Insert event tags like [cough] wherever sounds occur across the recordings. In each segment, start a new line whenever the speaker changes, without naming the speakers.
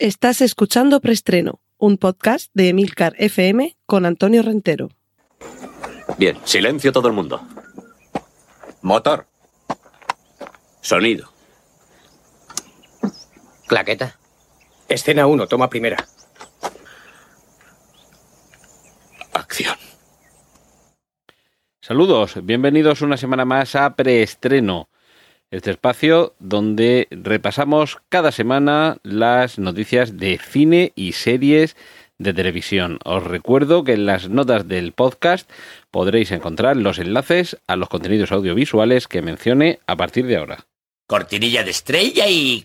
Estás escuchando Preestreno, un podcast de Emilcar FM con Antonio Rentero.
Bien, silencio todo el mundo. Motor. Sonido.
Claqueta.
Escena 1, toma primera.
Acción.
Saludos, bienvenidos una semana más a Preestreno, este espacio donde repasamos cada semana las noticias de cine y series de televisión. Os recuerdo que en las notas del podcast podréis encontrar los enlaces a los contenidos audiovisuales que mencione a partir de ahora.
Cortinilla de estrella y...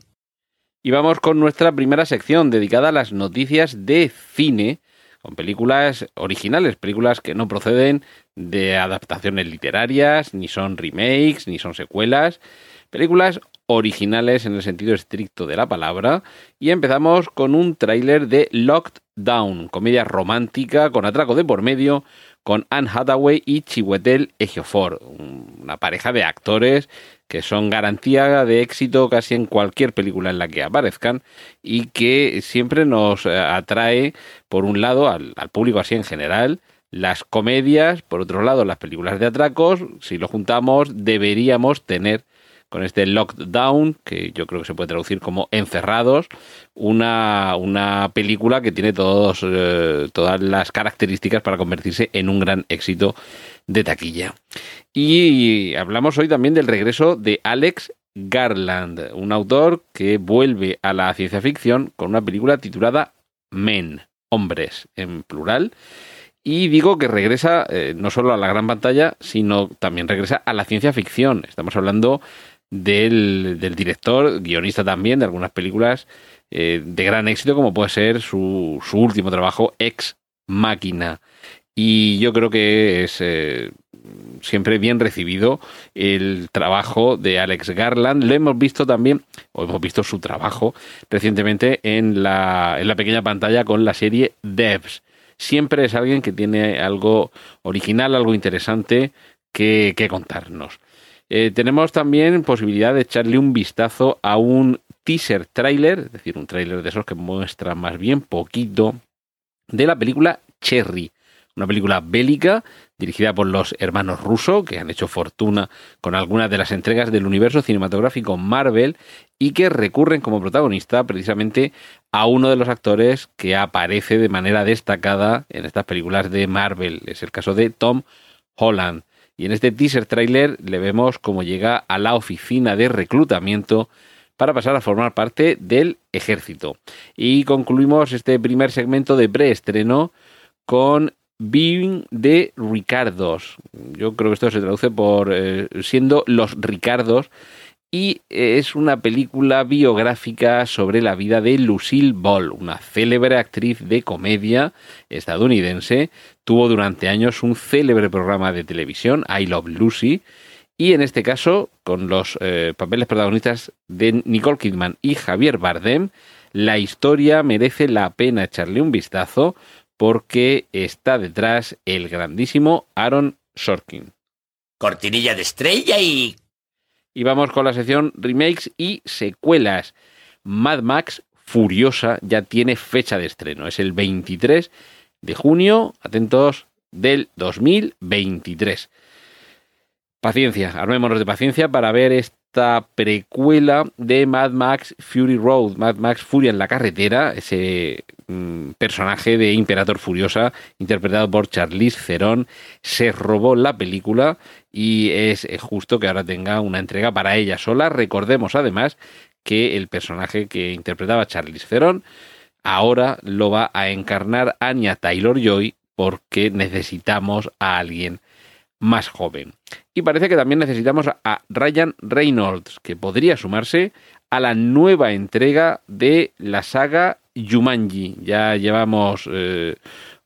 Y vamos con nuestra primera sección dedicada a las noticias de cine, con películas originales, películas que no proceden de adaptaciones literarias, ni son remakes, ni son secuelas, películas originales en el sentido estricto de la palabra. Y empezamos con un tráiler de Locked Down, comedia romántica con atraco de por medio, con Anne Hathaway y Chiwetel Ejiofor, una pareja de actores que son garantía de éxito casi en cualquier película en la que aparezcan y que siempre nos eh, atrae, por un lado, al, al público así en general, las comedias, por otro lado, las películas de atracos, si lo juntamos, deberíamos tener con este lockdown, que yo creo que se puede traducir como encerrados, una, una película que tiene todos, eh, todas las características para convertirse en un gran éxito de taquilla. Y hablamos hoy también del regreso de Alex Garland, un autor que vuelve a la ciencia ficción con una película titulada Men, hombres en plural. Y digo que regresa eh, no solo a la gran pantalla, sino también regresa a la ciencia ficción. Estamos hablando del, director, guionista también de algunas películas eh, de gran éxito, como puede ser su, su, último trabajo, Ex Máquina. Y yo creo que es eh, siempre bien recibido el trabajo de Alex Garland. Lo hemos visto también, o hemos visto su trabajo recientemente en la, en la pequeña pantalla con la serie Devs. Siempre es alguien que tiene algo original, algo interesante que, que contarnos. Eh, tenemos también posibilidad de echarle un vistazo a un teaser trailer, es decir, un trailer de esos que muestra más bien poquito, de la película Cherry, una película bélica dirigida por los hermanos Russo, que han hecho fortuna con algunas de las entregas del universo cinematográfico Marvel y que recurren como protagonista precisamente a uno de los actores que aparece de manera destacada en estas películas de Marvel. Es el caso de Tom Holland. Y en este teaser trailer le vemos cómo llega a la oficina de reclutamiento para pasar a formar parte del ejército. Y concluimos este primer segmento de preestreno con Being de Ricardos. Yo creo que esto se traduce por eh, siendo los Ricardos y es una película biográfica sobre la vida de Lucille Ball, una célebre actriz de comedia estadounidense. Tuvo durante años un célebre programa de televisión, I Love Lucy, y en este caso, con los eh, papeles protagonistas de Nicole Kidman y Javier Bardem, la historia merece la pena echarle un vistazo porque está detrás el grandísimo Aaron Sorkin.
Cortinilla de estrella y
y vamos con la sección remakes y secuelas. Mad Max Furiosa ya tiene fecha de estreno. Es el 23 de junio, atentos, del 2023. Paciencia, armémonos de paciencia para ver esta precuela de Mad Max Fury Road, Mad Max Furia en la carretera, ese mm, personaje de Imperator Furiosa, interpretado por Charlize Theron, se robó la película y es justo que ahora tenga una entrega para ella sola. Recordemos además que el personaje que interpretaba Charlize Theron ahora lo va a encarnar Anya Taylor Joy porque necesitamos a alguien más joven. Y parece que también necesitamos a Ryan Reynolds, que podría sumarse a la nueva entrega de la saga Jumanji. Ya llevamos eh,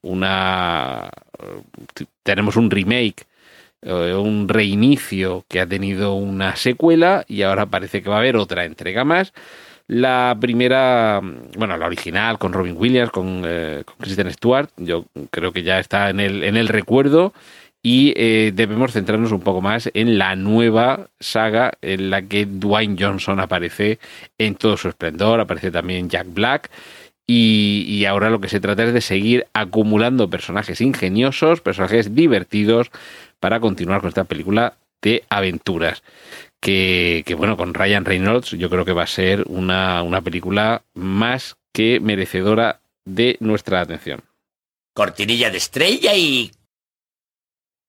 una... tenemos un remake eh, un reinicio que ha tenido una secuela y ahora parece que va a haber otra entrega más. La primera, bueno, la original con Robin Williams, con, eh, con Kristen Stewart, yo creo que ya está en el, en el recuerdo y eh, debemos centrarnos un poco más en la nueva saga en la que Dwayne Johnson aparece en todo su esplendor, aparece también Jack Black y, ahora lo que se trata es de seguir acumulando personajes ingeniosos, personajes divertidos para continuar con esta película de aventuras. Que, bueno, con Ryan Reynolds yo creo que va a ser una, una película más que merecedora de nuestra atención.
Cortinilla de estrella y...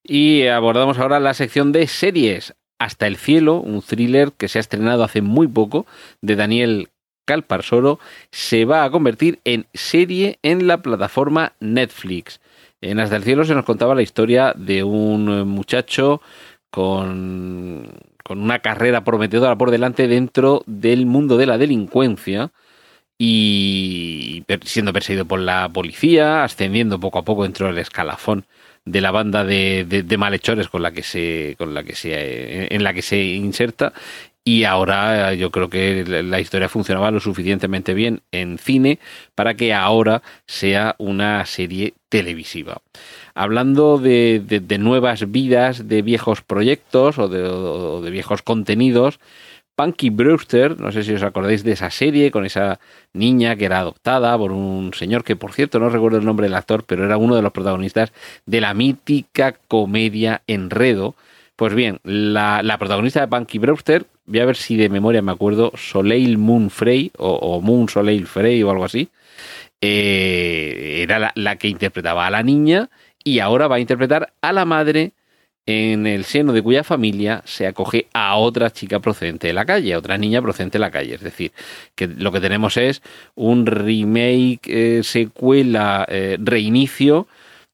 Y abordamos ahora la sección de series. Hasta el cielo, un thriller que se ha estrenado hace muy poco de Daniel Calparsoro, se va a convertir en serie en la plataforma Netflix. En Hasta el cielo se nos contaba la historia de un muchacho con, con una carrera prometedora por delante dentro del mundo de la delincuencia y siendo perseguido por la policía, ascendiendo poco a poco dentro del escalafón de la banda de, de, malhechores con la que se con la que se en la que se inserta y ahora yo creo que la historia funcionaba lo suficientemente bien en cine para que ahora sea una serie televisiva. Hablando de, de nuevas vidas, de viejos proyectos o de, o de viejos contenidos, Punky Brewster, no sé si os acordáis de esa serie con esa niña que era adoptada por un señor que, por cierto, no recuerdo el nombre del actor, pero era uno de los protagonistas de la mítica comedia Enredo. Pues bien, la, protagonista de Punky Brewster, voy a ver si de memoria me acuerdo, Soleil Moon Frey o, Moon Soleil Frey o algo así, eh, era la que interpretaba a la niña y ahora va a interpretar a la madre en el seno de cuya familia se acoge a otra chica procedente de la calle, a otra niña procedente de la calle. Es decir, que lo que tenemos es un remake, eh, secuela, eh, reinicio,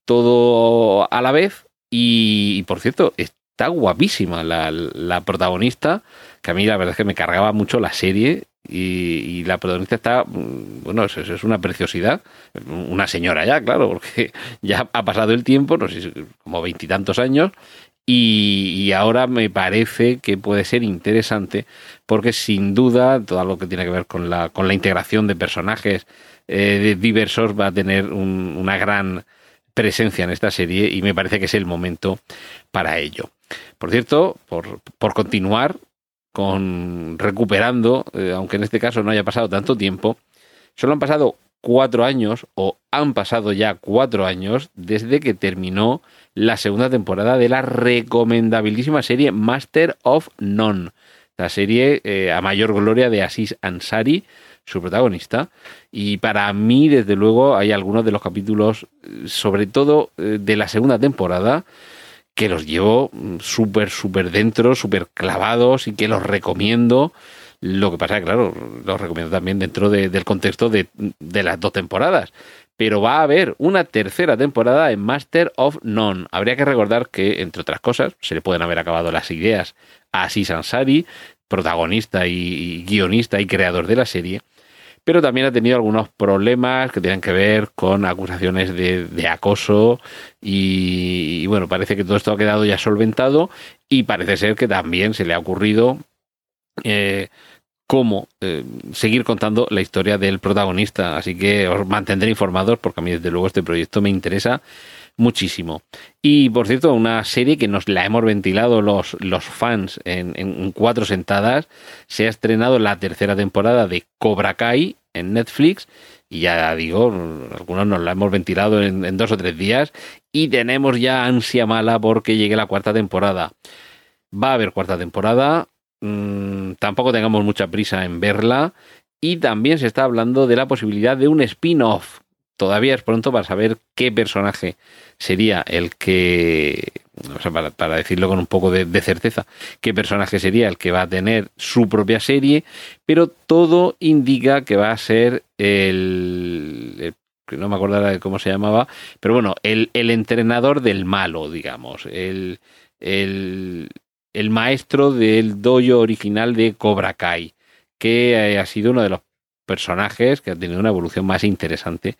todo a la vez. Y, por cierto, está guapísima la, la, protagonista, que a mí la verdad es que me cargaba mucho la serie. Y, la protagonista está, mm, bueno, es, es, una preciosidad, una señora ya, claro, porque [laughs] ya ha pasado el tiempo, no sé, como veintitantos años, y, ahora me parece que puede ser interesante porque sin duda todo lo que tiene que ver con la, con la integración de personajes eh, diversos va a tener una gran presencia en esta serie y me parece que es el momento para ello. Por cierto, por, por continuar recuperando, eh, aunque en este caso no haya pasado tanto tiempo, solo han pasado cuatro años o han pasado ya cuatro años desde que terminó la segunda temporada de la recomendabilísima serie Master of None, la serie eh, a mayor gloria de Asis Ansari, su protagonista. Y para mí, desde luego, hay algunos de los capítulos, sobre todo eh, de la segunda temporada, que los llevo súper, súper dentro, súper clavados y que los recomiendo. Lo que pasa claro, los recomiendo también dentro del contexto de, de, las dos temporadas pero va a haber una tercera temporada en Master of None. Habría que recordar que, entre otras cosas, se le pueden haber acabado las ideas a Aziz Ansari, protagonista y, guionista y creador de la serie, pero también ha tenido algunos problemas que tienen que ver con acusaciones de, acoso y, y, bueno, parece que todo esto ha quedado ya solventado y parece ser que también se le ha ocurrido eh, cómo eh, seguir contando la historia del protagonista. Así que os mantendré informados porque a mí desde luego este proyecto me interesa muchísimo. Y por cierto, una serie que nos la hemos ventilado los, los fans en, en, cuatro sentadas, se ha estrenado la tercera temporada de Cobra Kai en Netflix. Y ya digo, algunos nos la hemos ventilado en, dos o tres días y tenemos ya ansia mala porque llegue la cuarta temporada. Va a haber cuarta temporada, Mm, tampoco tengamos mucha prisa en verla. Y también se está hablando de la posibilidad de un spin-off. Todavía es pronto para saber qué personaje sería el que, o sea, para, decirlo con un poco de, certeza, qué personaje sería el que va a tener su propia serie, pero todo indica que va a ser el, no me acordará de cómo se llamaba, pero bueno, el, el entrenador del malo, digamos, el, el, el maestro del dojo original de Cobra Kai, que eh, ha sido uno de los personajes que ha tenido una evolución más interesante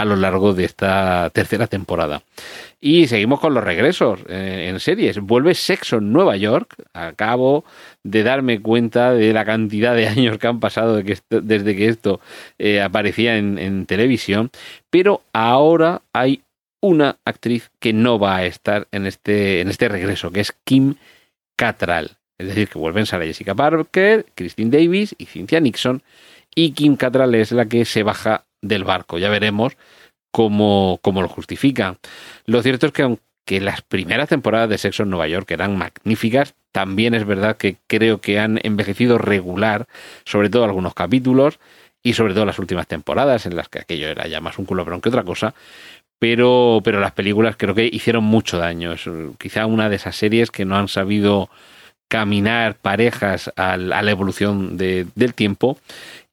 a lo largo de esta tercera temporada. Y seguimos con los regresos eh, en series. Vuelve Sexo en Nueva York. Acabo de darme cuenta de la cantidad de [laughs] años que han pasado desde que esto eh, aparecía en, en televisión. Pero ahora hay una actriz que no va a estar en este, en este regreso, que es Kim Cattrall. Es decir, que vuelven Sarah Jessica Parker, Christine Davis y Cynthia Nixon. Y Kim Cattrall es la que se baja del barco. Ya veremos cómo, cómo lo justifica. Lo cierto es que aunque las primeras temporadas de Sexo en Nueva York eran magníficas, también es verdad que creo que han envejecido regular, sobre todo algunos capítulos y sobre todo las últimas temporadas en las que aquello era ya más un culobrón que otra cosa. Pero, pero las películas creo que hicieron mucho daño. Es quizá una de esas series que no han sabido caminar parejas a la evolución del tiempo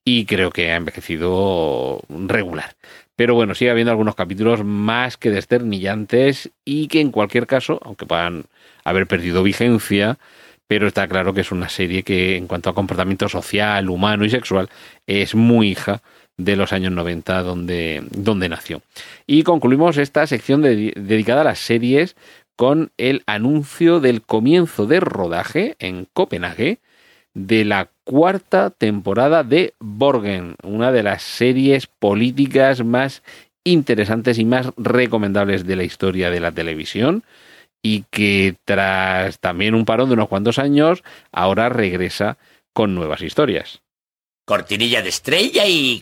y creo que ha envejecido regular. Pero bueno, sigue habiendo algunos capítulos más que desternillantes y que en cualquier caso, aunque puedan haber perdido vigencia, pero está claro que es una serie que en cuanto a comportamiento social, humano y sexual es muy hija de los años 90 donde, donde nació. Y concluimos esta sección dedicada a las series con el anuncio del comienzo de rodaje en Copenhague de la cuarta temporada de Borgen, una de las series políticas más interesantes y más recomendables de la historia de la televisión y que tras también un parón de unos cuantos años, ahora regresa con nuevas historias.
Cortinilla de estrella y...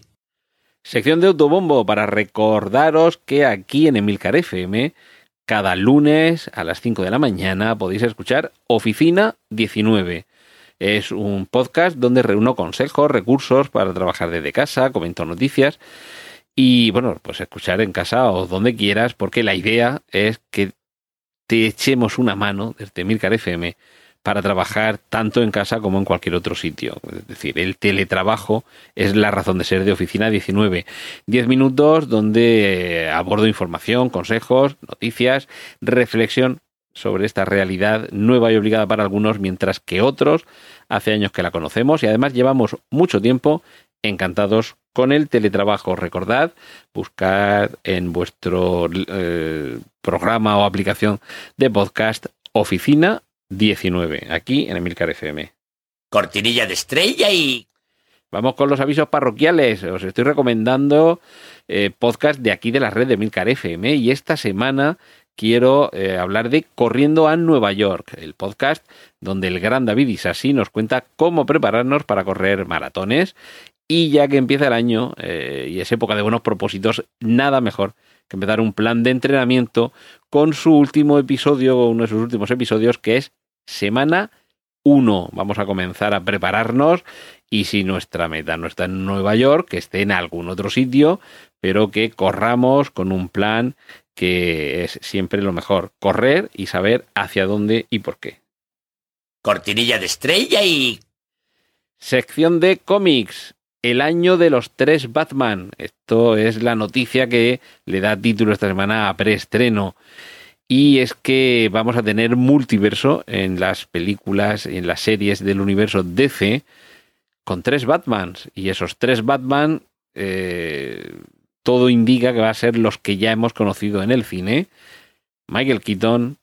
Sección de autobombo para recordaros que aquí en Emilcar FM, cada lunes a las 5 de la mañana podéis escuchar Oficina 19 es un podcast donde reúno consejos, recursos para trabajar desde casa, comento noticias y bueno, pues escuchar en casa o donde quieras, porque la idea es que te echemos una mano desde Milcar FM para trabajar tanto en casa como en cualquier otro sitio. Es decir, el teletrabajo es la razón de ser de Oficina 19. Diez minutos donde abordo información, consejos, noticias, reflexión sobre esta realidad nueva y obligada para algunos, mientras que otros hace años que la conocemos y además llevamos mucho tiempo encantados con el teletrabajo. Recordad, buscar en vuestro eh, programa o aplicación de podcast Oficina 19, aquí en Emilcar FM.
Cortinilla de estrella y...
Vamos con los avisos parroquiales. Os estoy recomendando eh, podcast de aquí de la red de Emilcar FM y esta semana quiero eh, hablar de Corriendo a Nueva York, el podcast donde el gran David Isasi nos cuenta cómo prepararnos para correr maratones. Y ya que empieza el año eh, y es época de buenos propósitos, nada mejor que empezar un plan de entrenamiento con su último episodio, uno de sus últimos episodios, que es Semana 1. Vamos a comenzar a prepararnos y si nuestra meta no está en Nueva York, que esté en algún otro sitio, pero que corramos con un plan que es siempre lo mejor, correr y saber hacia dónde y por qué.
Cortinilla de estrella y...
Sección de cómics. El año de los tres Batman. Esto es la noticia que le da título esta semana a preestreno. Y es que vamos a tener multiverso en las películas, en las series del universo DC, con tres Batmans. Y esos tres Batman eh, todo indica que va a ser los que ya hemos conocido en el cine. Michael Keaton,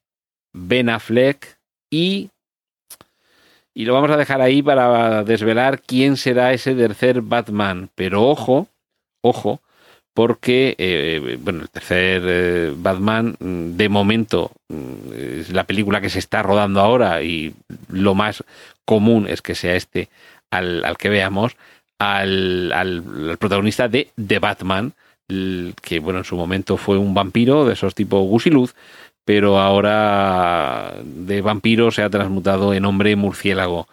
Ben Affleck y... Y lo vamos a dejar ahí para desvelar quién será ese tercer Batman. Pero ojo, ojo, porque eh, bueno, el tercer eh, Batman mm, de momento mm, es la película que se está rodando ahora y lo más común es que sea este al, que veamos, al, al, protagonista de The Batman, que bueno, en su momento fue un vampiro de esos tipo gusiluz, pero ahora de vampiro se ha transmutado en hombre murciélago.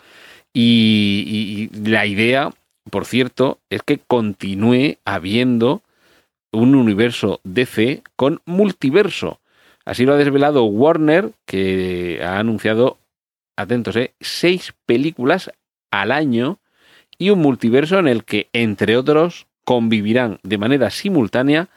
Y, la idea, por cierto, es que continúe habiendo un universo DC con multiverso. Así lo ha desvelado Warner, que ha anunciado, atentos, eh, seis películas al año y un multiverso en el que, entre otros, convivirán de manera simultánea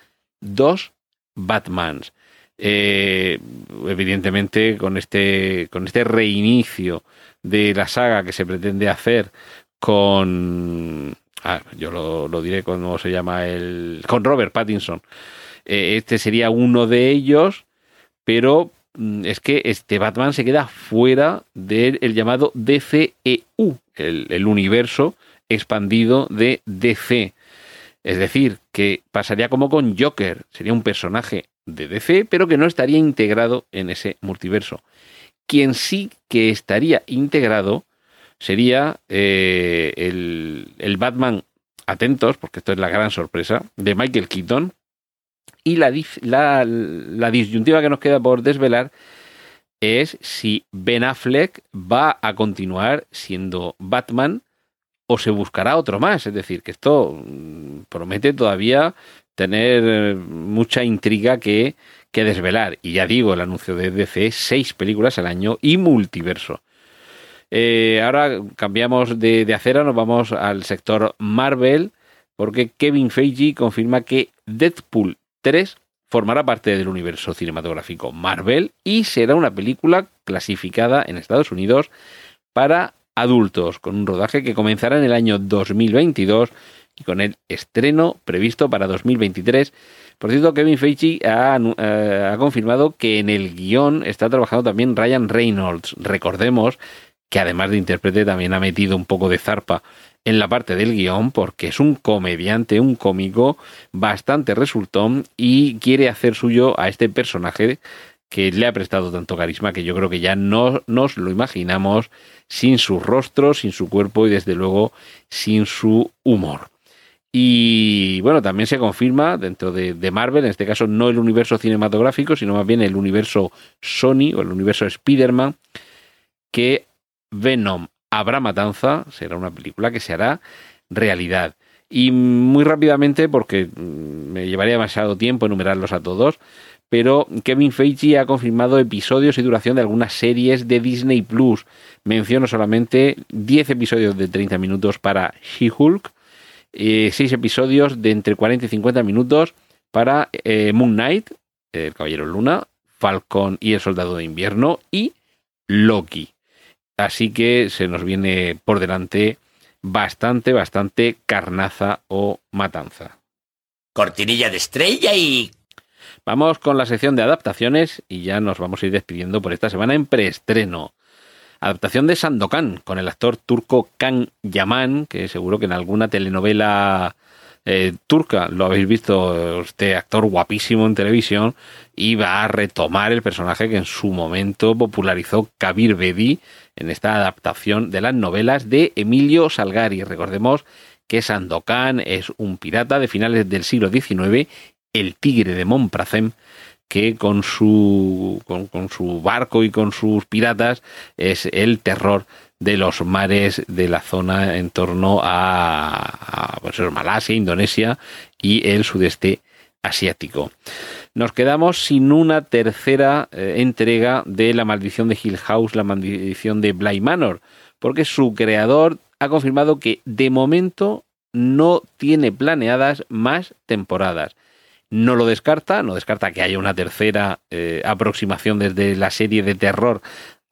dos Batmans. Eh, evidentemente, con este, con este reinicio de la saga que se pretende hacer con. Ah, yo lo, diré cómo se llama el. con Robert Pattinson. Eh, este sería uno de ellos, pero mm, es que este Batman se queda fuera del llamado DCEU, el, el universo expandido de DC. Es decir, que pasaría como con Joker, sería un personaje de DC, pero que no estaría integrado en ese multiverso. Quien sí que estaría integrado sería eh, el, Batman, atentos, porque esto es la gran sorpresa, de Michael Keaton. Y la, la, la disyuntiva que nos queda por desvelar es si Ben Affleck va a continuar siendo Batman o se buscará otro más. Es decir, que esto mm, promete todavía tener eh, mucha intriga que, que desvelar. Y ya digo, el anuncio de DC, seis películas al año y multiverso. Eh, ahora cambiamos de, de acera, nos vamos al sector Marvel, porque Kevin Feige confirma que Deadpool 3 formará parte del universo cinematográfico Marvel y será una película clasificada en Estados Unidos para adultos, con un rodaje que comenzará en el año 2022 y con el estreno previsto para 2023. Por cierto, Kevin Feige ha, eh, ha confirmado que en el guion está trabajando también Ryan Reynolds. Recordemos que además de intérprete también ha metido un poco de zarpa en la parte del guion porque es un comediante, un cómico bastante resultón y quiere hacer suyo a este personaje que le ha prestado tanto carisma que yo creo que ya no nos lo imaginamos sin su rostro, sin su cuerpo y desde luego sin su humor. Y bueno, también se confirma dentro de, Marvel, en este caso no el universo cinematográfico, sino más bien el universo Sony o el universo Spider-Man, que Venom Habrá Matanza será una película que se hará realidad. Y muy rápidamente, porque mm, me llevaría demasiado tiempo enumerarlos a todos, pero Kevin Feige ha confirmado episodios y duración de algunas series de Disney Plus. Menciono solamente 10 episodios de 30 minutos para She-Hulk, 6 episodios de entre 40 y 50 minutos para eh, Moon Knight, El Caballero Luna, Falcon y El Soldado de Invierno y Loki. Así que se nos viene por delante bastante, bastante carnaza o matanza.
Cortinilla de estrella y...
Vamos con la sección de adaptaciones y ya nos vamos a ir despidiendo por esta semana en preestreno. Adaptación de Sandokan con el actor turco Kan Yaman, que seguro que en alguna telenovela eh, turca lo habéis visto, este actor guapísimo en televisión, y va a retomar el personaje que en su momento popularizó Kabir Bedi en esta adaptación de las novelas de Emilio Salgari. Recordemos que Sandokan es un pirata de finales del siglo XIX, el tigre de Montpracem, que con su, con, su barco y con sus piratas es el terror de los mares de la zona en torno a, a pues, Malasia, Indonesia y el sudeste asiático. Nos quedamos sin una tercera eh, entrega de La maldición de Hill House, La maldición de Bly Manor, porque su creador ha confirmado que de momento no tiene planeadas más temporadas. No lo descarta, no descarta que haya una tercera eh, aproximación desde la serie de terror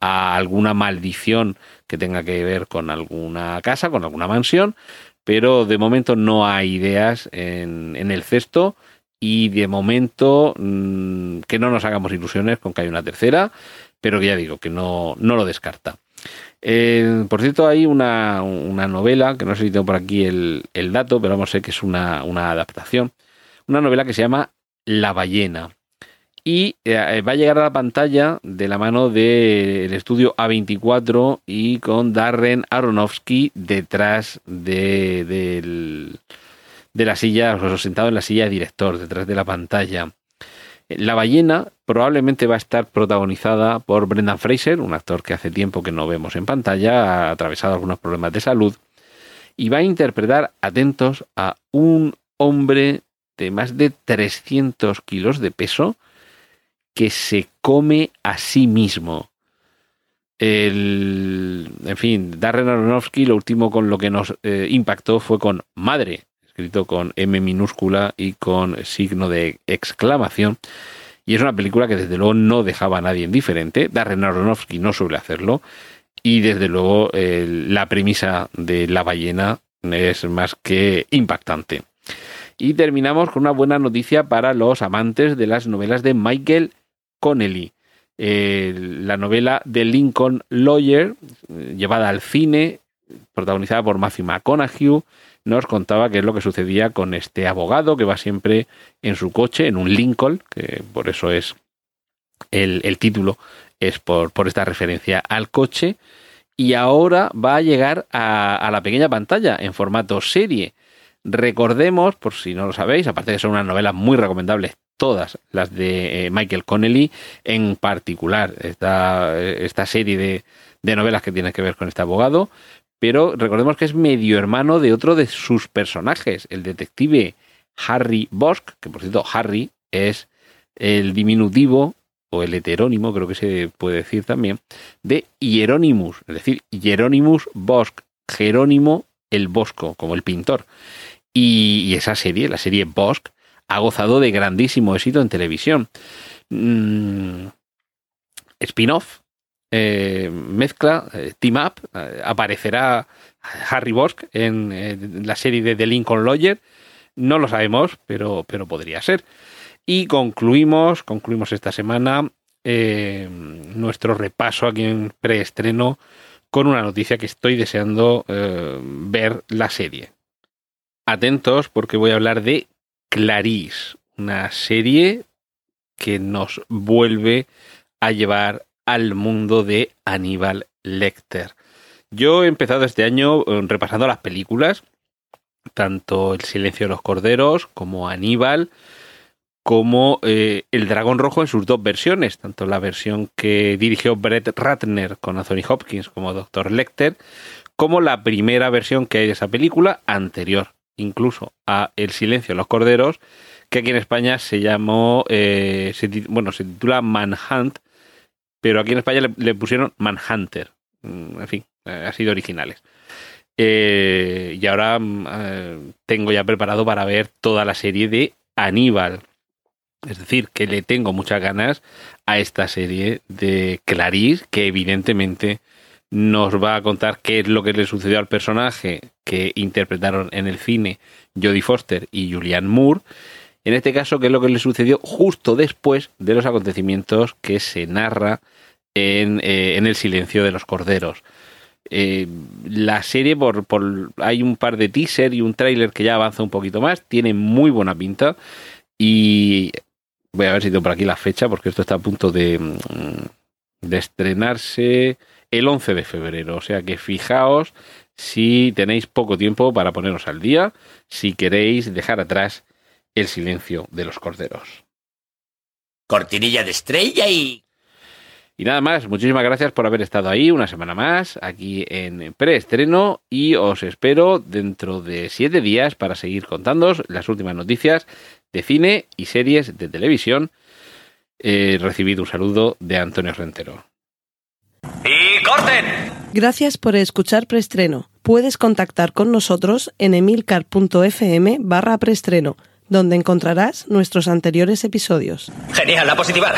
a alguna maldición que tenga que ver con alguna casa, con alguna mansión, pero de momento no hay ideas en, el cesto y de momento mmm, que no nos hagamos ilusiones con que haya una tercera, pero que ya digo que no, no lo descarta. Eh, por cierto, hay una, una, novela, que no sé si tengo por aquí el, el dato, pero vamos, sé que es una, una, adaptación, una novela que se llama La ballena. Y eh, va a llegar a la pantalla de la mano del estudio A24 y con Darren Aronofsky detrás de, de, de la silla, o sentado en la silla de director, detrás de la pantalla. La ballena probablemente va a estar protagonizada por Brendan Fraser, un actor que hace tiempo que no vemos en pantalla, ha atravesado algunos problemas de salud, y va a interpretar, atentos, a un hombre de más de 300 kilos de peso que se come a sí mismo. El, en fin, Darren Aronofsky lo último con lo que nos eh, impactó fue con Madre, escrito con M minúscula y con signo de exclamación. Y es una película que desde luego no dejaba a nadie indiferente. Darren Aronofsky no suele hacerlo. Y desde luego la premisa de la ballena es más que impactante. Y terminamos con una buena noticia para los amantes de las novelas de Michael Connelly. Eh, la novela de Lincoln Lawyer, llevada al cine, protagonizada por Matthew McConaughey, nos contaba qué es lo que sucedía con este abogado que va siempre en su coche, en un Lincoln, que por eso es el, título, es por, esta referencia al coche. Y ahora va a llegar a la pequeña pantalla en formato serie. Recordemos, por si no lo sabéis, aparte de que son unas novelas muy recomendables, todas las de eh, Michael Connelly, en particular esta, esta serie de, de novelas que tienen que ver con este abogado, pero recordemos que es medio hermano de otro de sus personajes, el detective Harry Bosch, que por cierto Harry es el diminutivo o el heterónimo, creo que se puede decir también, de Hieronymus, es decir, Hieronymus Bosch, Jerónimo el Bosco, como el pintor. Y, esa serie, la serie Bosch, ha gozado de grandísimo éxito en televisión. Mm, Spin-off, eh, mezcla, eh, team up, eh, aparecerá Harry Bosch en, la serie de The Lincoln Lawyer. No lo sabemos, pero, pero podría ser. Y concluimos, concluimos esta semana nuestro repaso aquí en preestreno con una noticia que estoy deseando eh, ver la serie. Atentos porque voy a hablar de Clarice, una serie que nos vuelve a llevar al mundo de Aníbal Lecter. Yo he empezado este año eh, repasando las películas, tanto El silencio de los corderos como Aníbal, como eh, El Dragón Rojo en sus dos versiones, tanto la versión que dirigió Brett Ratner con Anthony Hopkins como Dr. Lecter, como la primera versión que hay de esa película, anterior incluso a El Silencio de los Corderos, que aquí en España se llamó, eh, bueno, se titula Manhunt, pero aquí en España le, pusieron Manhunter. En fin, eh, ha sido originales. Y ahora eh, tengo ya preparado para ver toda la serie de Aníbal. Es decir, que le tengo muchas ganas a esta serie de Clarice, que evidentemente nos va a contar qué es lo que le sucedió al personaje que interpretaron en el cine Jodie Foster y Julianne Moore. En este caso, qué es lo que le sucedió justo después de los acontecimientos que se narra en, eh, en El silencio de los corderos. Eh, la serie, por, por, hay un par de teaser y un tráiler que ya avanza un poquito más, tiene muy buena pinta y voy a ver si tengo por aquí la fecha porque esto está a punto de, de estrenarse el 11 de febrero. O sea que fijaos si tenéis poco tiempo para poneros al día, si queréis dejar atrás el silencio de los corderos.
Cortinilla de estrella y...
Y nada más, muchísimas gracias por haber estado ahí una semana más, aquí en preestreno, y os espero dentro de siete días para seguir contándoos las últimas noticias de cine y series de televisión. He recibido un saludo de Antonio Rentero.
¡Y corten!
Gracias por escuchar preestreno. Puedes contactar con nosotros en emilcar.fm barra preestreno, donde encontrarás nuestros anteriores episodios.
Genial, la positiva.